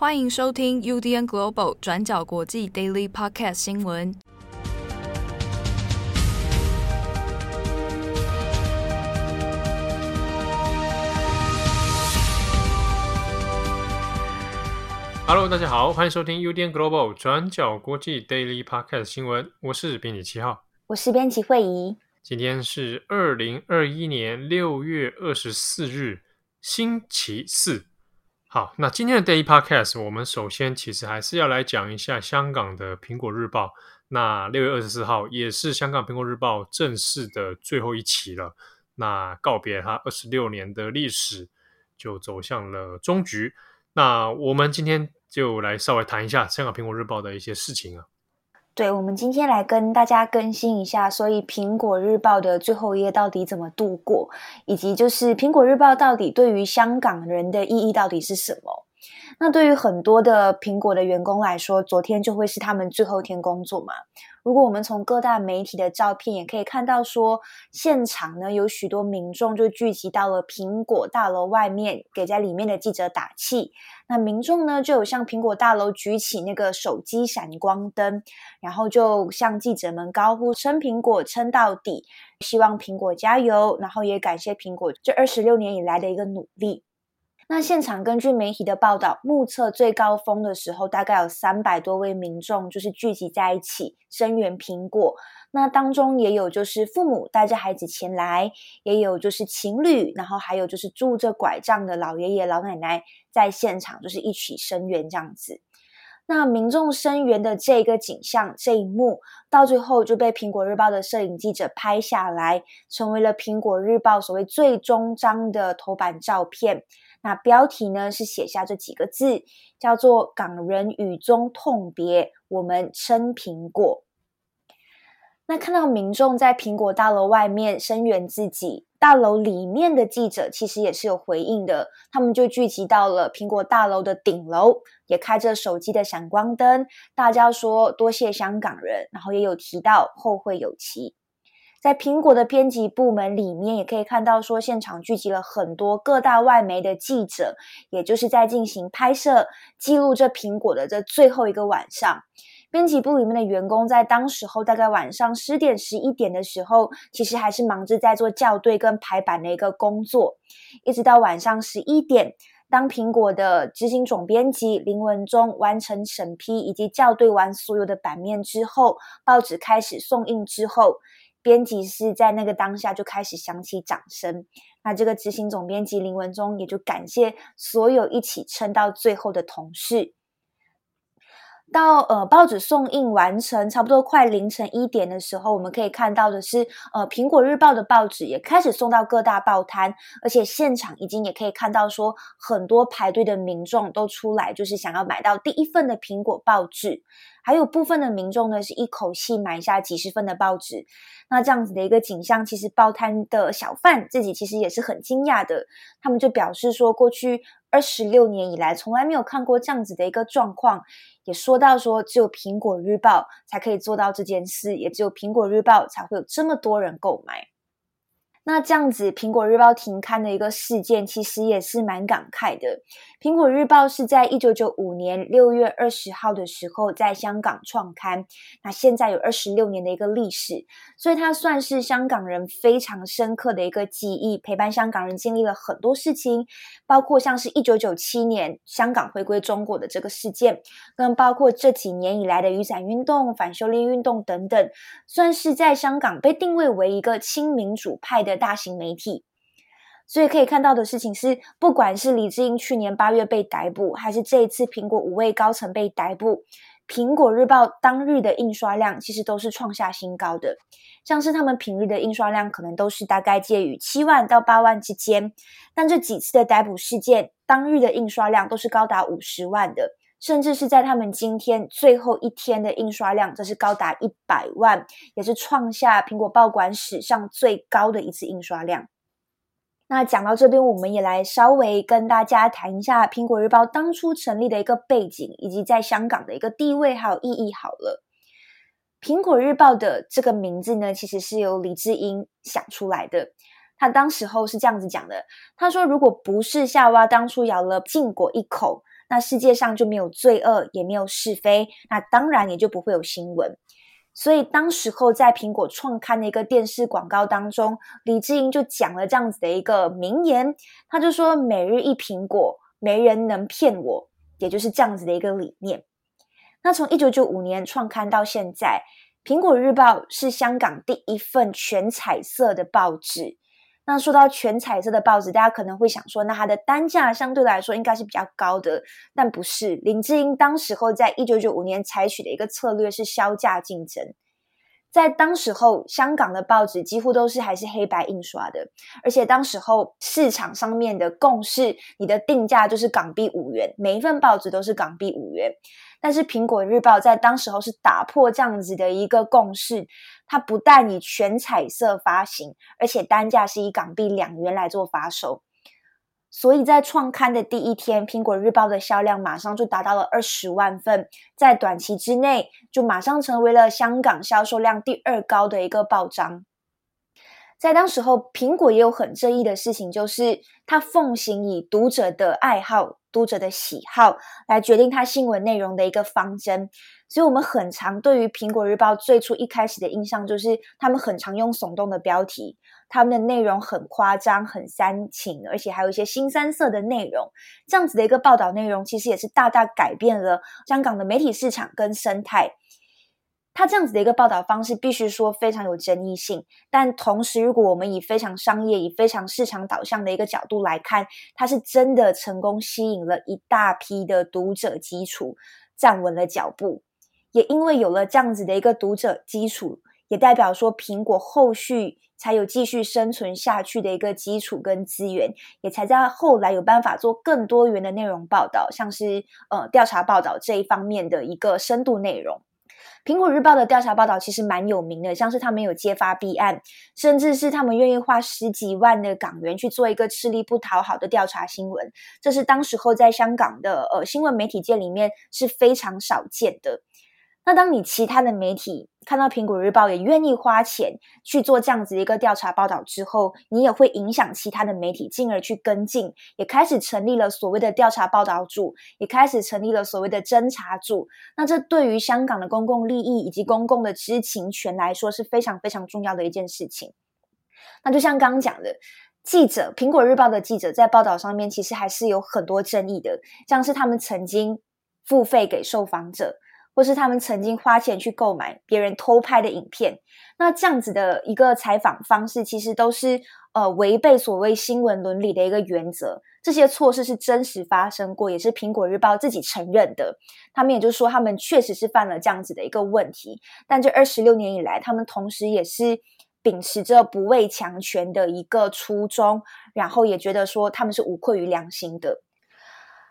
欢迎收听 UDN Global 转角国际 Daily Podcast 新闻。Hello，大家好，欢迎收听 UDN Global 转角国际 Daily Podcast 新闻。我是编辑七号，我是编辑惠仪。今天是二零二一年六月二十四日，星期四。好，那今天的 Daily Podcast，我们首先其实还是要来讲一下香港的《苹果日报》。那六月二十四号也是香港《苹果日报》正式的最后一期了。那告别它二十六年的历史，就走向了终局。那我们今天就来稍微谈一下香港《苹果日报》的一些事情啊。对，我们今天来跟大家更新一下，所以《苹果日报》的最后一页到底怎么度过，以及就是《苹果日报》到底对于香港人的意义到底是什么？那对于很多的苹果的员工来说，昨天就会是他们最后一天工作嘛。如果我们从各大媒体的照片也可以看到说，现场呢有许多民众就聚集到了苹果大楼外面，给在里面的记者打气。那民众呢就有向苹果大楼举起那个手机闪光灯，然后就向记者们高呼“撑苹果，撑到底”，希望苹果加油，然后也感谢苹果这二十六年以来的一个努力。那现场根据媒体的报道，目测最高峰的时候，大概有三百多位民众就是聚集在一起声援苹果。那当中也有就是父母带着孩子前来，也有就是情侣，然后还有就是拄着拐杖的老爷爷老奶奶在现场就是一起声援这样子。那民众声援的这个景象这一幕，到最后就被苹果日报的摄影记者拍下来，成为了苹果日报所谓最终章的头版照片。那标题呢是写下这几个字，叫做“港人雨中痛别，我们撑苹果”。那看到民众在苹果大楼外面声援自己，大楼里面的记者其实也是有回应的，他们就聚集到了苹果大楼的顶楼，也开着手机的闪光灯，大家说“多谢香港人”，然后也有提到后会有期。在苹果的编辑部门里面，也可以看到说，现场聚集了很多各大外媒的记者，也就是在进行拍摄，记录这苹果的这最后一个晚上。编辑部里面的员工在当时候大概晚上十点、十一点的时候，其实还是忙着在做校对跟排版的一个工作，一直到晚上十一点，当苹果的执行总编辑林文忠完成审批以及校对完所有的版面之后，报纸开始送印之后。编辑室在那个当下就开始响起掌声，那这个执行总编辑林文忠也就感谢所有一起撑到最后的同事。到呃报纸送印完成，差不多快凌晨一点的时候，我们可以看到的是，呃苹果日报的报纸也开始送到各大报摊，而且现场已经也可以看到说，很多排队的民众都出来，就是想要买到第一份的苹果报纸。还有部分的民众呢，是一口气买下几十份的报纸。那这样子的一个景象，其实报摊的小贩自己其实也是很惊讶的。他们就表示说，过去二十六年以来，从来没有看过这样子的一个状况。也说到说，只有苹果日报才可以做到这件事，也只有苹果日报才会有这么多人购买。那这样子，苹果日报停刊的一个事件，其实也是蛮感慨的。苹果日报是在一九九五年六月二十号的时候在香港创刊，那现在有二十六年的一个历史，所以它算是香港人非常深刻的一个记忆，陪伴香港人经历了很多事情，包括像是一九九七年香港回归中国的这个事件，跟包括这几年以来的雨伞运动、反修例运动等等，算是在香港被定位为一个亲民主派的大型媒体，所以可以看到的事情是，不管是李志英去年八月被逮捕，还是这一次苹果五位高层被逮捕，苹果日报当日的印刷量其实都是创下新高的。像是他们平日的印刷量可能都是大概介于七万到八万之间，但这几次的逮捕事件，当日的印刷量都是高达五十万的。甚至是在他们今天最后一天的印刷量，这是高达一百万，也是创下苹果报馆史上最高的一次印刷量。那讲到这边，我们也来稍微跟大家谈一下苹果日报当初成立的一个背景，以及在香港的一个地位还有意义。好了，苹果日报的这个名字呢，其实是由李志英想出来的。他当时候是这样子讲的：他说，如果不是夏娃当初咬了禁果一口。那世界上就没有罪恶，也没有是非，那当然也就不会有新闻。所以当时候在苹果创刊的一个电视广告当中，李志英就讲了这样子的一个名言，他就说：“每日一苹果，没人能骗我。”也就是这样子的一个理念。那从一九九五年创刊到现在，《苹果日报》是香港第一份全彩色的报纸。那说到全彩色的报纸，大家可能会想说，那它的单价相对来说应该是比较高的，但不是。林志英当时候在一九九五年采取的一个策略是削价竞争。在当时候，香港的报纸几乎都是还是黑白印刷的，而且当时候市场上面的共识，你的定价就是港币五元，每一份报纸都是港币五元。但是《苹果日报》在当时候是打破这样子的一个共识，它不但以全彩色发行，而且单价是以港币两元来做发售。所以在创刊的第一天，《苹果日报》的销量马上就达到了二十万份，在短期之内就马上成为了香港销售量第二高的一个报章。在当时候，苹果也有很正义的事情，就是它奉行以读者的爱好、读者的喜好来决定它新闻内容的一个方针。所以，我们很常对于苹果日报最初一开始的印象，就是他们很常用耸动的标题，他们的内容很夸张、很煽情，而且还有一些新三色的内容。这样子的一个报道内容，其实也是大大改变了香港的媒体市场跟生态。他这样子的一个报道方式，必须说非常有争议性。但同时，如果我们以非常商业、以非常市场导向的一个角度来看，他是真的成功吸引了一大批的读者基础，站稳了脚步。也因为有了这样子的一个读者基础，也代表说苹果后续才有继续生存下去的一个基础跟资源，也才在后来有办法做更多元的内容报道，像是呃调查报道这一方面的一个深度内容。苹果日报的调查报道其实蛮有名的，像是他们有揭发弊案，甚至是他们愿意花十几万的港元去做一个吃力不讨好的调查新闻，这是当时候在香港的呃新闻媒体界里面是非常少见的。那当你其他的媒体看到苹果日报也愿意花钱去做这样子一个调查报道之后，你也会影响其他的媒体，进而去跟进，也开始成立了所谓的调查报道组，也开始成立了所谓的侦查组。那这对于香港的公共利益以及公共的知情权来说是非常非常重要的一件事情。那就像刚刚讲的，记者，苹果日报的记者在报道上面其实还是有很多争议的，像是他们曾经付费给受访者。或是他们曾经花钱去购买别人偷拍的影片，那这样子的一个采访方式，其实都是呃违背所谓新闻伦理的一个原则。这些错事是真实发生过，也是苹果日报自己承认的。他们也就说，他们确实是犯了这样子的一个问题。但这二十六年以来，他们同时也是秉持着不畏强权的一个初衷，然后也觉得说他们是无愧于良心的。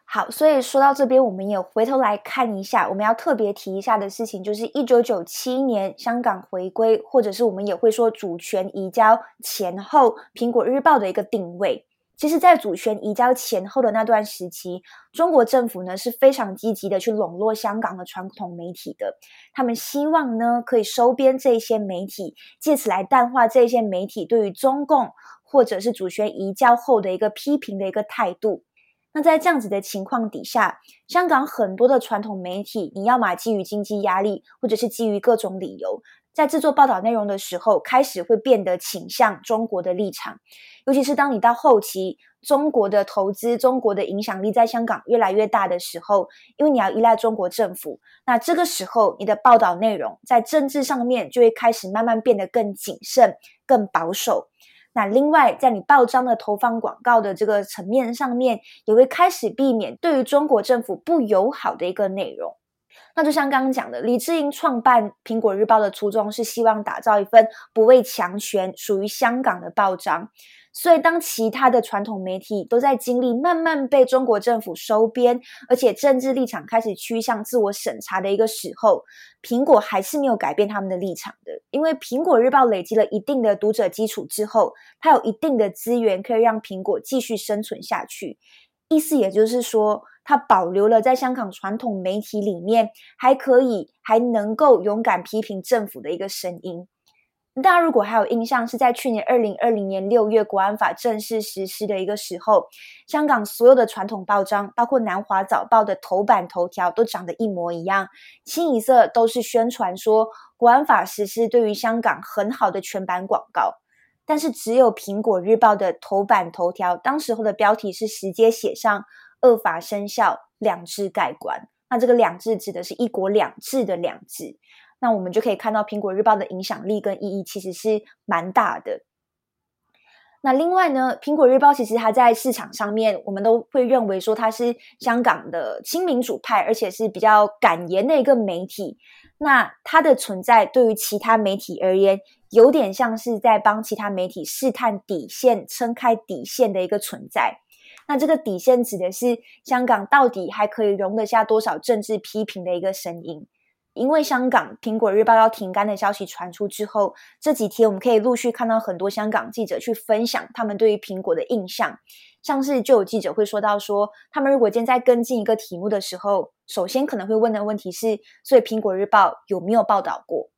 好，所以说到这边，我们也回头来看一下，我们要特别提一下的事情，就是一九九七年香港回归，或者是我们也会说主权移交前后，苹果日报的一个定位。其实，在主权移交前后的那段时期，中国政府呢是非常积极的去笼络香港的传统媒体的，他们希望呢可以收编这些媒体，借此来淡化这些媒体对于中共或者是主权移交后的一个批评的一个态度。那在这样子的情况底下，香港很多的传统媒体，你要么基于经济压力，或者是基于各种理由，在制作报道内容的时候，开始会变得倾向中国的立场。尤其是当你到后期，中国的投资、中国的影响力在香港越来越大的时候，因为你要依赖中国政府，那这个时候你的报道内容在政治上面就会开始慢慢变得更谨慎、更保守。那另外，在你报章的投放广告的这个层面上面，也会开始避免对于中国政府不友好的一个内容。那就像刚刚讲的，李志英创办《苹果日报》的初衷是希望打造一份不畏强权、属于香港的报章。所以，当其他的传统媒体都在经历慢慢被中国政府收编，而且政治立场开始趋向自我审查的一个时候，苹果还是没有改变他们的立场的。因为苹果日报累积了一定的读者基础之后，它有一定的资源可以让苹果继续生存下去。意思也就是说，它保留了在香港传统媒体里面还可以还能够勇敢批评政府的一个声音。大家如果还有印象，是在去年二零二零年六月国安法正式实施的一个时候，香港所有的传统报章，包括南华早报的头版头条，都长得一模一样，清一色都是宣传说国安法实施对于香港很好的全版广告。但是只有苹果日报的头版头条，当时候的标题是直接写上“恶法生效，两制盖棺”。那这个“两制”指的是一国两制的“两制”。那我们就可以看到，《苹果日报》的影响力跟意义其实是蛮大的。那另外呢，《苹果日报》其实它在市场上面，我们都会认为说它是香港的亲民主派，而且是比较敢言的一个媒体。那它的存在对于其他媒体而言，有点像是在帮其他媒体试探底线、撑开底线的一个存在。那这个底线指的是香港到底还可以容得下多少政治批评的一个声音。因为香港《苹果日报》要停刊的消息传出之后，这几天我们可以陆续看到很多香港记者去分享他们对于苹果的印象，像是就有记者会说到说，他们如果今天在跟进一个题目的时候，首先可能会问的问题是，所以《苹果日报》有没有报道过？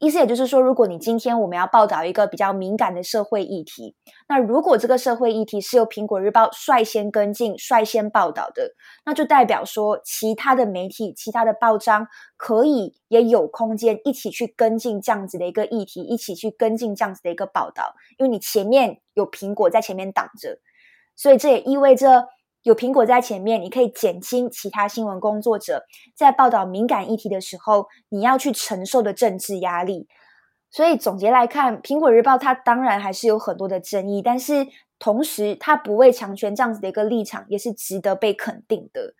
意思也就是说，如果你今天我们要报道一个比较敏感的社会议题，那如果这个社会议题是由苹果日报率先跟进、率先报道的，那就代表说，其他的媒体、其他的报章可以也有空间一起去跟进这样子的一个议题，一起去跟进这样子的一个报道，因为你前面有苹果在前面挡着，所以这也意味着。有苹果在前面，你可以减轻其他新闻工作者在报道敏感议题的时候，你要去承受的政治压力。所以总结来看，苹果日报它当然还是有很多的争议，但是同时它不畏强权这样子的一个立场也是值得被肯定的。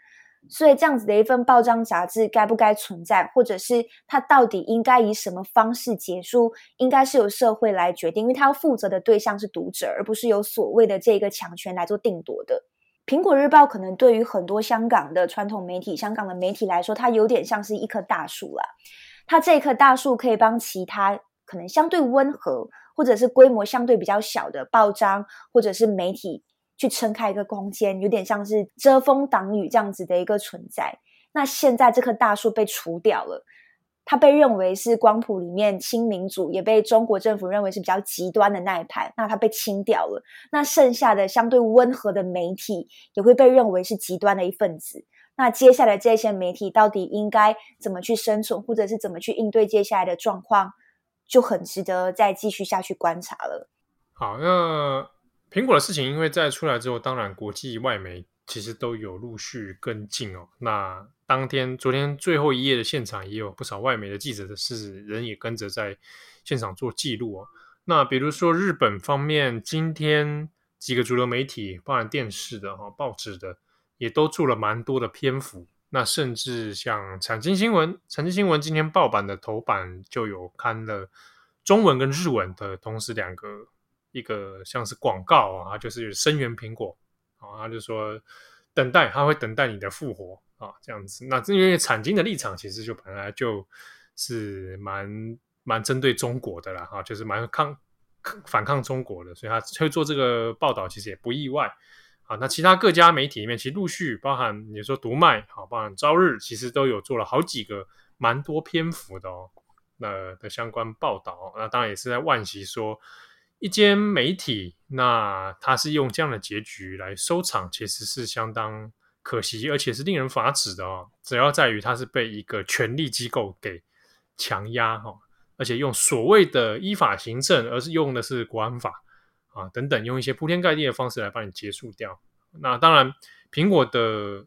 所以这样子的一份报章杂志该不该存在，或者是它到底应该以什么方式结束，应该是由社会来决定，因为它要负责的对象是读者，而不是由所谓的这个强权来做定夺的。苹果日报可能对于很多香港的传统媒体、香港的媒体来说，它有点像是一棵大树啦。它这棵大树可以帮其他可能相对温和，或者是规模相对比较小的报章或者是媒体去撑开一个空间，有点像是遮风挡雨这样子的一个存在。那现在这棵大树被除掉了。它被认为是光谱里面亲民主，也被中国政府认为是比较极端的那一派。那它被清掉了，那剩下的相对温和的媒体也会被认为是极端的一份子。那接下来这些媒体到底应该怎么去生存，或者是怎么去应对接下来的状况，就很值得再继续下去观察了。好，那苹果的事情，因为在出来之后，当然国际外媒其实都有陆续跟进哦。那当天、昨天最后一夜的现场，也有不少外媒的记者的是人也跟着在现场做记录哦。那比如说日本方面，今天几个主流媒体，包含电视的哈、报纸的，也都做了蛮多的篇幅。那甚至像产经新闻，产经新闻今天报版的头版就有刊了中文跟日文的同时两个，一个像是广告啊，就是声援苹果啊，他就说等待，他会等待你的复活。啊，这样子，那因为产经的立场其实就本来就是蛮蛮针对中国的啦，哈，就是蛮抗反抗中国的，所以他会做这个报道，其实也不意外。啊，那其他各家媒体里面，其实陆续包含你说读卖，好，包含朝日，其实都有做了好几个蛮多篇幅的哦，那的相关报道。那当然也是在惋惜说，一间媒体，那他是用这样的结局来收场，其实是相当。可惜，而且是令人发指的哦。主要在于它是被一个权力机构给强压哈，而且用所谓的依法行政，而是用的是国安法啊等等，用一些铺天盖地的方式来帮你结束掉。那当然，苹果的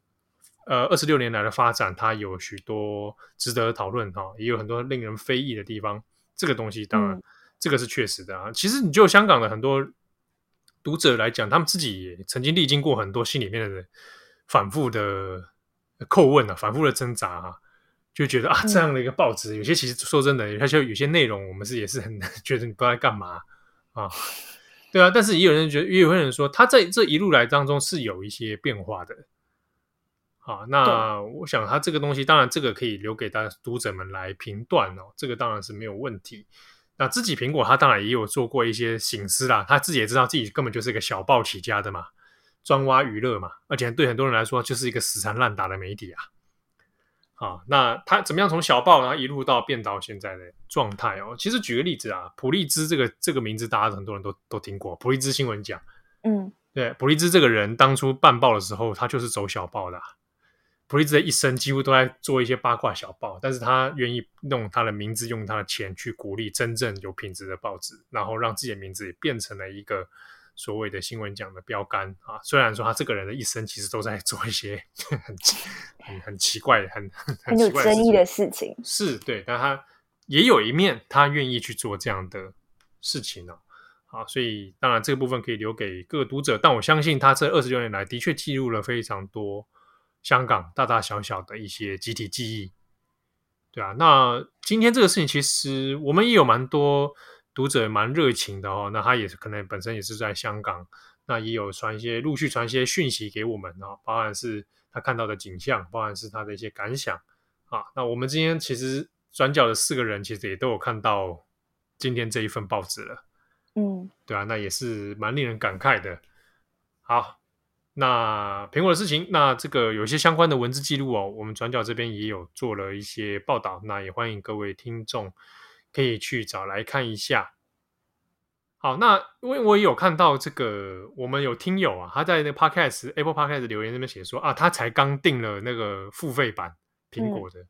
呃二十六年来的发展，它有许多值得讨论哈，也有很多令人非议的地方。这个东西当然，嗯、这个是确实的啊。其实你就香港的很多读者来讲，他们自己也曾经历经过很多心里面的人。反复的叩问啊，反复的挣扎啊，就觉得啊，这样的一个报纸，有些其实说真的，它就有些内容，我们是也是很 觉得你不知道在干嘛啊，对啊，但是也有人觉得，也有人说，他在这一路来当中是有一些变化的。好，那我想他这个东西，当然这个可以留给大家读者们来评断哦，这个当然是没有问题。那自己苹果，他当然也有做过一些醒思啦，他自己也知道自己根本就是一个小报起家的嘛。专挖娱乐嘛，而且对很多人来说就是一个死缠烂打的媒体啊。啊，那他怎么样从小报然后一路到变到现在的状态哦？其实举个例子啊，普利兹这个这个名字，大家很多人都都听过，普利兹新闻奖。嗯，对，普利兹这个人当初办报的时候，他就是走小报的啊。普利兹的一生几乎都在做一些八卦小报，但是他愿意用他的名字，用他的钱去鼓励真正有品质的报纸，然后让自己的名字也变成了一个。所谓的新闻奖的标杆啊，虽然说他这个人的一生其实都在做一些很很很奇怪、很很，很有争议的事情，是对，但他也有一面他愿意去做这样的事情呢、啊。所以当然这个部分可以留给各个读者，但我相信他这二十六年来的确记录了非常多香港大大小小的一些集体记忆，对啊。那今天这个事情其实我们也有蛮多。读者蛮热情的哦，那他也是可能本身也是在香港，那也有传一些陆续传一些讯息给我们啊，包含是他看到的景象，包含是他的一些感想啊。那我们今天其实转角的四个人其实也都有看到今天这一份报纸了，嗯，对啊，那也是蛮令人感慨的。好，那苹果的事情，那这个有一些相关的文字记录哦，我们转角这边也有做了一些报道，那也欢迎各位听众。可以去找来看一下。好，那因为我也有看到这个，我们有听友啊，他在那个 Podcast Apple Podcast 留言那边写说啊，他才刚订了那个付费版苹果的、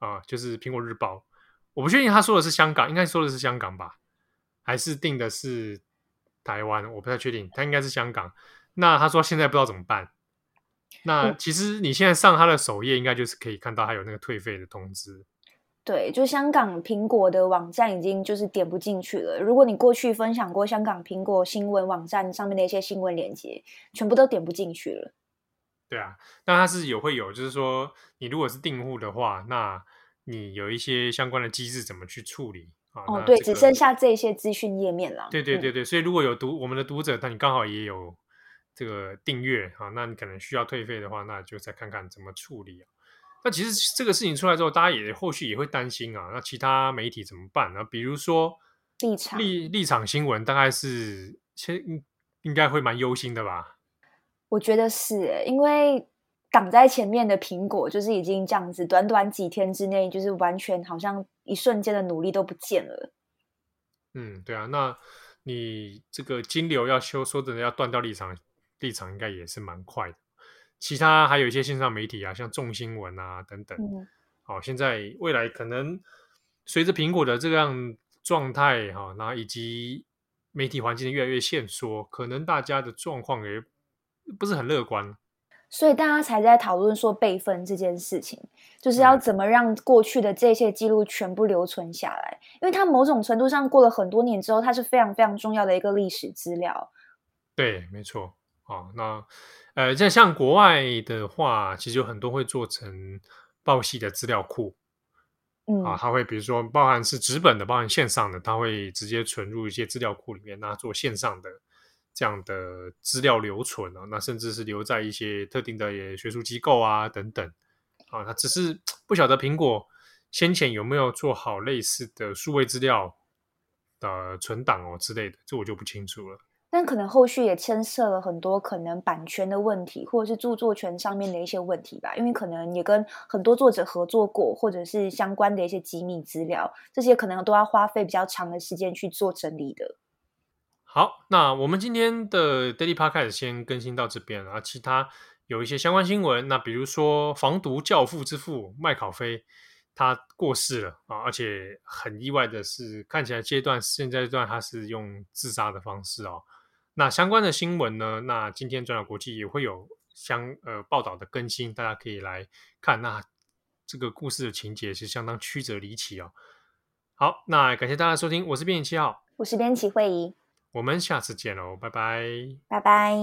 嗯、啊，就是苹果日报。我不确定他说的是香港，应该说的是香港吧，还是订的是台湾？我不太确定，他应该是香港。那他说现在不知道怎么办。那其实你现在上他的首页，应该就是可以看到他有那个退费的通知。对，就香港苹果的网站已经就是点不进去了。如果你过去分享过香港苹果新闻网站上面的一些新闻链接，全部都点不进去了。对啊，那它是有会有，就是说你如果是订户的话，那你有一些相关的机制怎么去处理啊？哦，对，只剩下这些资讯页面了。对对对对，嗯、所以如果有读我们的读者，但你刚好也有这个订阅啊，那你可能需要退费的话，那就再看看怎么处理啊。那其实这个事情出来之后，大家也后续也会担心啊。那其他媒体怎么办呢？比如说立场立立场新闻，大概是先应应该会蛮忧心的吧？我觉得是诶，因为挡在前面的苹果就是已经这样子，短短几天之内，就是完全好像一瞬间的努力都不见了。嗯，对啊，那你这个金流要修，说真的要断掉立场，立场应该也是蛮快的。其他还有一些线上媒体啊，像众新闻啊等等，嗯，好，现在未来可能随着苹果的这样状态哈，那以及媒体环境越来越限缩，可能大家的状况也不是很乐观，所以大家才在讨论说备份这件事情，就是要怎么让过去的这些记录全部留存下来，因为它某种程度上过了很多年之后，它是非常非常重要的一个历史资料。对，没错，好，那。呃，在像国外的话，其实有很多会做成报系的资料库，嗯。啊，它会比如说包含是纸本的，包含线上的，它会直接存入一些资料库里面，那做线上的这样的资料留存啊，那甚至是留在一些特定的学术机构啊等等，啊，它只是不晓得苹果先前有没有做好类似的数位资料的存档哦之类的，这我就不清楚了。但可能后续也牵涉了很多可能版权的问题，或者是著作权上面的一些问题吧。因为可能也跟很多作者合作过，或者是相关的一些机密资料，这些可能都要花费比较长的时间去做整理的。好，那我们今天的 Daily Podcast 先更新到这边，然后其他有一些相关新闻。那比如说防毒教父之父麦考菲他过世了啊，而且很意外的是，看起来阶段现在这段他是用自杀的方式哦。那相关的新闻呢？那今天转角国际也会有相呃报道的更新，大家可以来看。那这个故事的情节是相当曲折离奇哦。好，那感谢大家收听，我是编辑七号，我是编辑惠仪，我们下次见喽，拜拜，拜拜。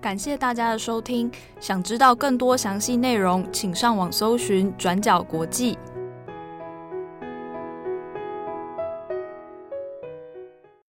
感谢大家的收听，想知道更多详细内容，请上网搜寻转角国际。